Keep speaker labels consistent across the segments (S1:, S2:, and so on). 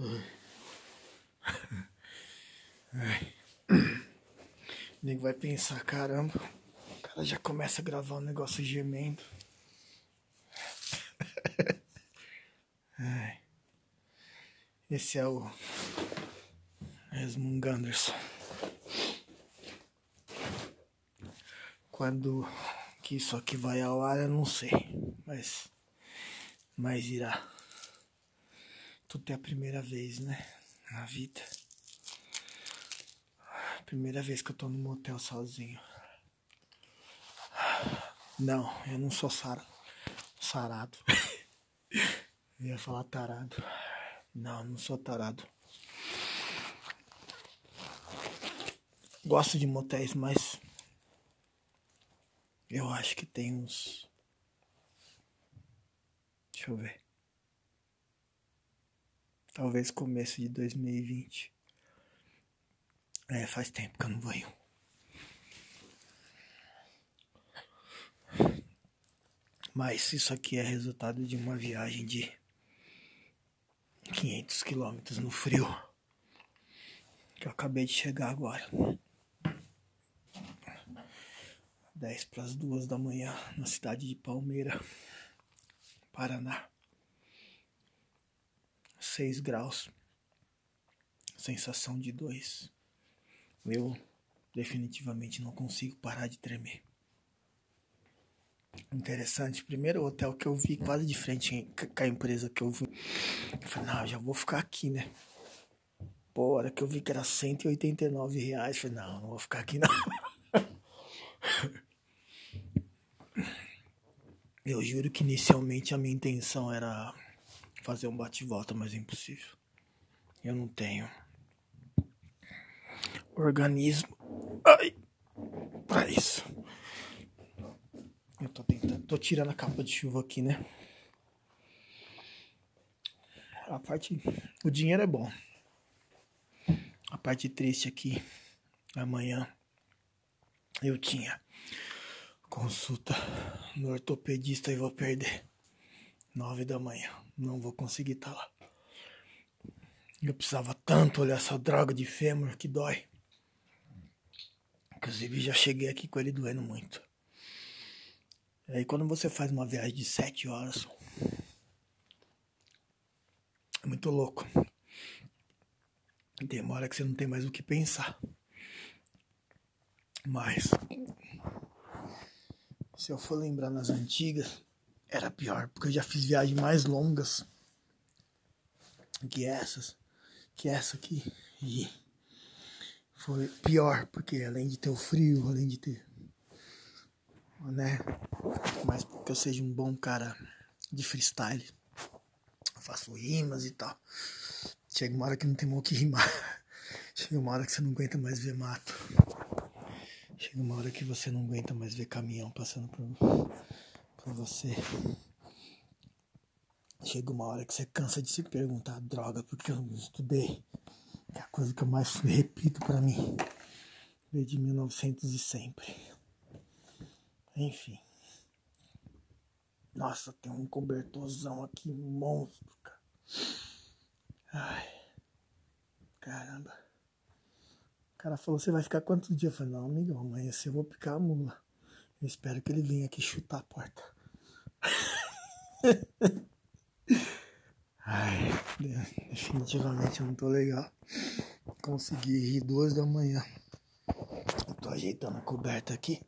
S1: O nego vai pensar, caramba, o cara já começa a gravar um negócio gemendo. Esse é o Esmund Anderson. Quando que isso aqui vai ao ar, eu não sei, mas mas irá. Tudo é a primeira vez, né? Na vida. Primeira vez que eu tô no motel sozinho. Não, eu não sou sar... sarado. eu ia falar tarado. Não, não sou tarado. Gosto de motéis, mas eu acho que tem uns. Deixa eu ver. Talvez começo de 2020. É, faz tempo que eu não vou em Mas isso aqui é resultado de uma viagem de 500 quilômetros no frio. Que eu acabei de chegar agora. 10 para as 2 da manhã na cidade de Palmeira, Paraná. 6 graus. Sensação de 2. Eu definitivamente não consigo parar de tremer. Interessante. Primeiro hotel que eu vi quase de frente com a empresa que eu vi. Eu falei, não, já vou ficar aqui, né? Pô, a hora que eu vi que era 189 reais, eu falei, não, não vou ficar aqui não. Eu juro que inicialmente a minha intenção era fazer um bate-volta, mas é impossível. Eu não tenho organismo ai, pra isso. Eu tô tentando, tô tirando a capa de chuva aqui, né? A parte, o dinheiro é bom. A parte triste aqui, amanhã eu tinha consulta no ortopedista e vou perder. Nove da manhã, não vou conseguir estar tá lá. Eu precisava tanto olhar essa droga de fêmur que dói. Inclusive já cheguei aqui com ele doendo muito. E aí quando você faz uma viagem de sete horas, é muito louco. Tem uma hora que você não tem mais o que pensar. Mas se eu for lembrar nas antigas, era pior, porque eu já fiz viagens mais longas que essas, que essa aqui. E foi pior, porque além de ter o frio, além de ter. né? Mas porque eu seja um bom cara de freestyle. Eu faço rimas e tal. Chega uma hora que não tem mal que rimar. Chega uma hora que você não aguenta mais ver mato. Chega uma hora que você não aguenta mais ver caminhão passando por, por você. Chega uma hora que você cansa de se perguntar, droga, porque eu não estudei. É a coisa que eu mais repito para mim. Desde 1900 e sempre. Enfim. Nossa, tem um cobertorzão aqui, monstro, cara. Ai. Caramba. O cara falou, você vai ficar quantos dias? Eu falei, não, amigão, amanhã eu vou picar a mula. Eu espero que ele venha aqui chutar a porta. Ai, definitivamente eu não tô legal. Consegui rir duas da manhã. Eu tô ajeitando a coberta aqui.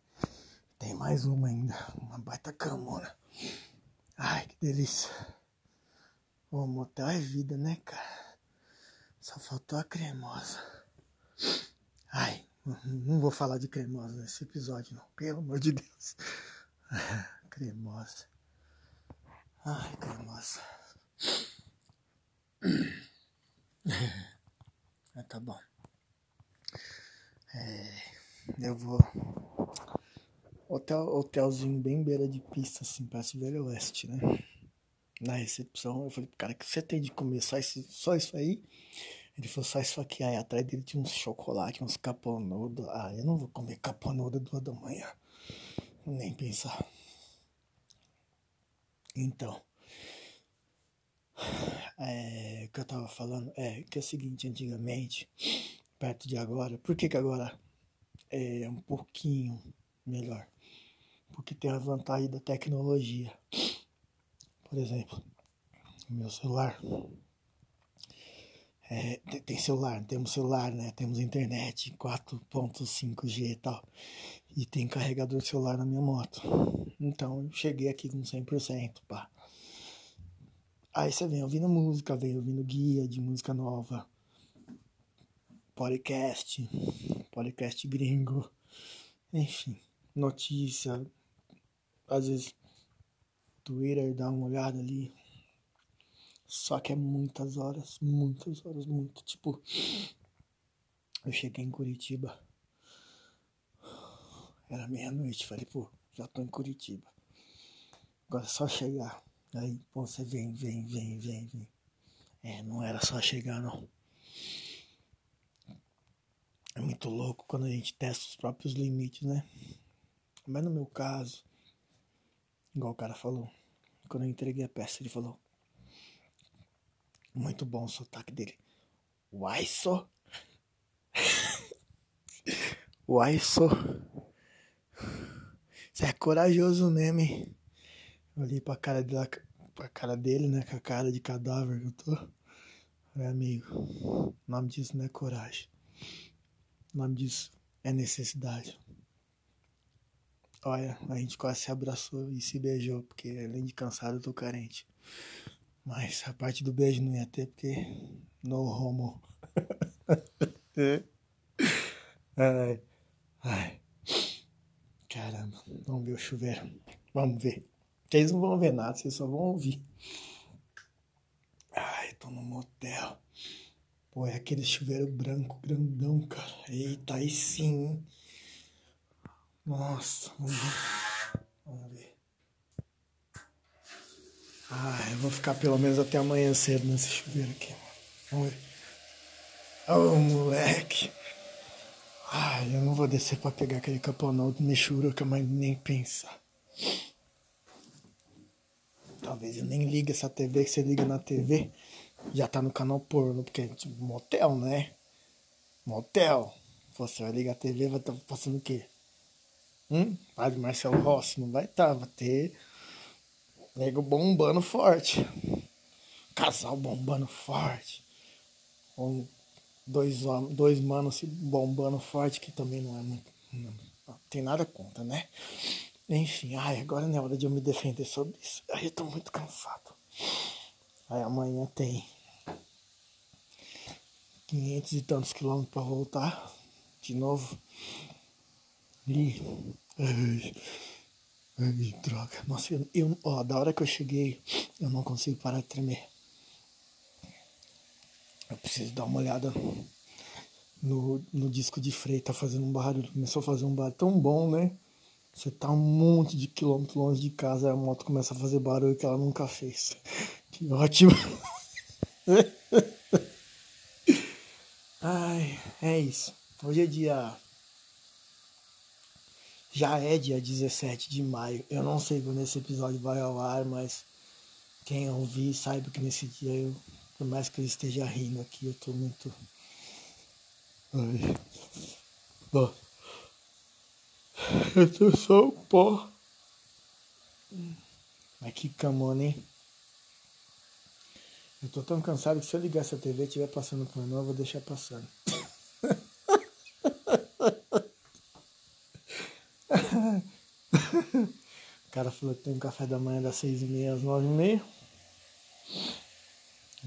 S1: Tem mais uma ainda. Uma baita camona. Ai, que delícia. O motel é vida, né, cara? Só faltou a cremosa. Ai, não vou falar de cremosa nesse episódio, não. Pelo amor de Deus. cremosa. Ai, cremosa. ah, tá bom. É, eu vou. Hotel, hotelzinho bem beira de pista, assim, parece Velho Oeste, né? Na recepção, eu falei cara que você tem de começar esse, só isso aí. Ele falou só aqui. Aí atrás dele tinha uns chocolate, uns caponudo. Ah, eu não vou comer caponudo duas da manhã. Nem pensar. Então. É, que eu tava falando é que é o seguinte, antigamente, perto de agora, por que que agora é um pouquinho melhor? Porque tem a vantagem da tecnologia. Por exemplo, meu celular. É, tem celular, temos celular, né? Temos internet 4.5G e tal. E tem carregador celular na minha moto. Então eu cheguei aqui com 100%, pá. Aí você vem ouvindo música, vem ouvindo guia de música nova, podcast, podcast gringo, enfim, notícia, às vezes Twitter, dá uma olhada ali. Só que é muitas horas, muitas horas, muito. Tipo, eu cheguei em Curitiba, era meia-noite, falei, pô, já tô em Curitiba. Agora é só chegar. Aí, pô, você vem, vem, vem, vem, vem. É, não era só chegar, não. É muito louco quando a gente testa os próprios limites, né? Mas no meu caso, igual o cara falou, quando eu entreguei a peça, ele falou: Muito bom o sotaque dele. Uai, só. Uai, só. Você é corajoso mesmo, hein? Olhei pra cara, dele, pra cara dele, né? Com a cara de cadáver que eu tô. Falei, amigo, o nome disso não é coragem. O nome disso é necessidade. Olha, a gente quase se abraçou e se beijou, porque além de cansado eu tô carente. Mas a parte do beijo não ia ter, porque no homo. ai, ai. Caramba, vamos ver o chuveiro. Vamos ver. Vocês não vão ver nada, vocês só vão ouvir. Ai, tô no motel. Pô, é aquele chuveiro branco, grandão, cara. Eita, aí sim. Nossa, vamos ver. Vamos ver. Ai, eu vou ficar pelo menos até amanhã cedo nesse chuveiro aqui. Vamos ver. Oh, moleque. Ai, eu não vou descer pra pegar aquele campeonato de Michuruca, mas nem pensar. Talvez eu nem ligue essa TV que você liga na TV. Já tá no canal porno, porque tipo, motel, né? Motel. Você vai ligar a TV, vai estar tá passando o quê? Hum? Padre Marcelo Rossi, não vai estar, tá, vai ter nego bombando forte. Casal bombando forte. Ou dois, dois manos se bombando forte, que também não é muito. Não, não tem nada contra, né? Enfim, ai, agora não é hora de eu me defender sobre isso. Ai, eu tô muito cansado. Aí amanhã tem 500 e tantos quilômetros para voltar de novo. E. Ai, droga. Nossa, eu, eu, ó, da hora que eu cheguei, eu não consigo parar de tremer. Eu preciso dar uma olhada no, no disco de freio. Tá fazendo um barulho. Começou a fazer um barulho tão bom, né? Você tá um monte de quilômetros longe de casa a moto começa a fazer barulho que ela nunca fez. Que ótimo. Ai, é isso. Hoje é dia. Já é dia 17 de maio. Eu não sei quando esse episódio vai ao ar, mas quem ouvir saiba que nesse dia eu, por mais que eu esteja rindo aqui, eu tô muito. Ai. Bom. Eu tô só o pó. Mas que camona, hein? Eu tô tão cansado que se eu ligar essa TV e estiver passando por não, eu vou deixar passando. o cara falou que tem um café da manhã das seis e meia às nove e meia.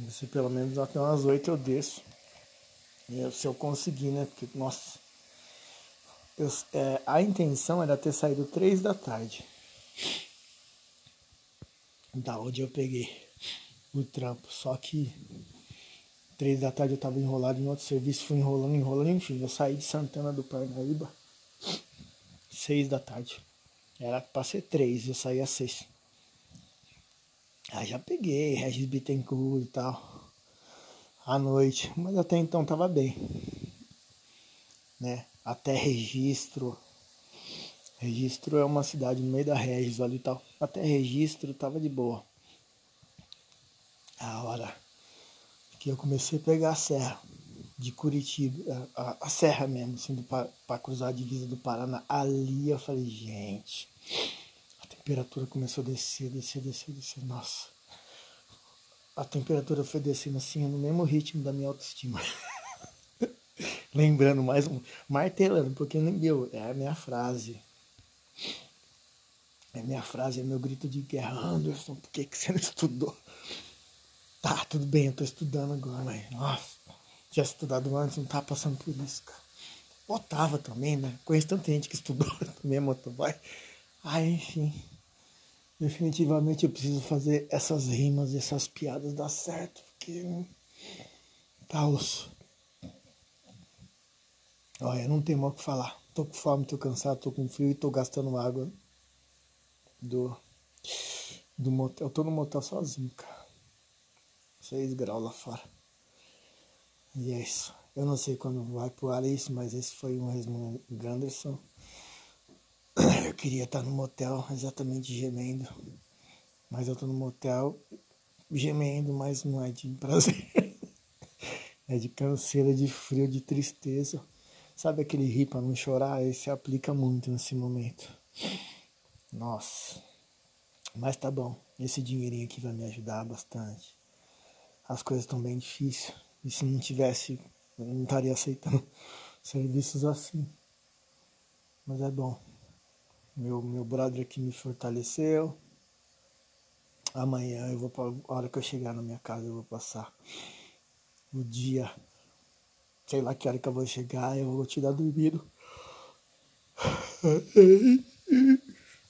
S1: Se pelo menos até umas oito eu desço. Eu, se eu conseguir, né? Porque, nossa. Eu, é, a intenção era ter saído três da tarde. Da onde eu peguei o trampo. Só que três da tarde eu tava enrolado em outro serviço, fui enrolando, enrolando, enfim. Eu saí de Santana do Parnaíba. Seis da tarde. Era pra ser três, eu saí às seis. Aí já peguei, Regis Bittencourt e tal. À noite. Mas até então tava bem. Né? até registro. Registro é uma cidade no meio da Regis ali e tal. Até registro tava de boa. A hora que eu comecei a pegar a serra de Curitiba, a, a, serra mesmo, assim, para cruzar a divisa do Paraná. Ali eu falei, gente, a temperatura começou a descer, descer, descer, descer. Nossa, a temperatura foi descendo assim, no mesmo ritmo da minha autoestima. Lembrando mais um, martelando, porque meu, é a minha frase. É minha frase, é meu grito de guerra. Anderson, por que, que você não estudou? Tá, tudo bem, eu tô estudando agora, mas nossa, já estudado antes, não tá passando por isso, cara. Ou tava também, né? Conheço tanta gente que estudou também motoboy. Ah, enfim. Definitivamente eu preciso fazer essas rimas, essas piadas dar certo, porque tá osso. Olha, não tem mal o que falar. Tô com fome, tô cansado, tô com frio e tô gastando água do, do motel. Eu tô no motel sozinho, cara. 6 graus lá fora. E é isso. Eu não sei quando vai pro ar isso, mas esse foi um resumo Ganderson. Eu queria estar no motel exatamente gemendo. Mas eu tô no motel gemendo, mas não é de prazer. É de canseira, de frio, de tristeza. Sabe aquele rir pra não chorar? Esse aplica muito nesse momento. Nossa. Mas tá bom. Esse dinheirinho aqui vai me ajudar bastante. As coisas estão bem difíceis. E se não tivesse, eu não estaria aceitando serviços assim. Mas é bom. Meu, meu brother aqui me fortaleceu. Amanhã eu vou, a hora que eu chegar na minha casa, eu vou passar o dia. Sei lá que hora que eu vou chegar, eu vou tirar dormido.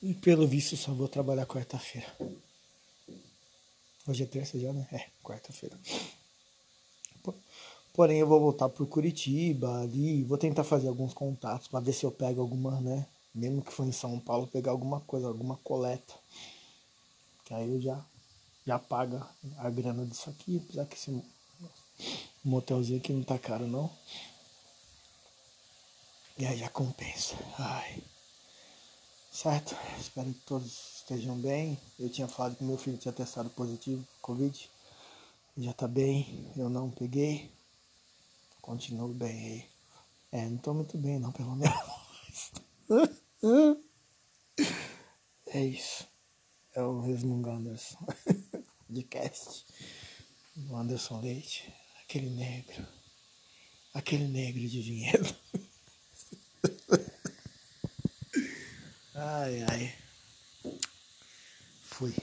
S1: E pelo visto só vou trabalhar quarta-feira. Hoje é terça já, né? É, quarta-feira. Porém, eu vou voltar pro Curitiba ali, vou tentar fazer alguns contatos para ver se eu pego alguma, né? mesmo que for em São Paulo, pegar alguma coisa, alguma coleta. Que aí eu já, já paga a grana disso aqui, apesar que esse motelzinho aqui não tá caro não. E aí já compensa. Ai. Certo? Espero que todos estejam bem. Eu tinha falado que meu filho tinha testado positivo Covid. Já tá bem. Eu não peguei. Continuo bem. É, não tô muito bem não, pelo menos. É isso. É o Resmungo Anderson. De cast. O Anderson Leite. Aquele negro. Aquele negro de dinheiro. Ai, ai. Fui.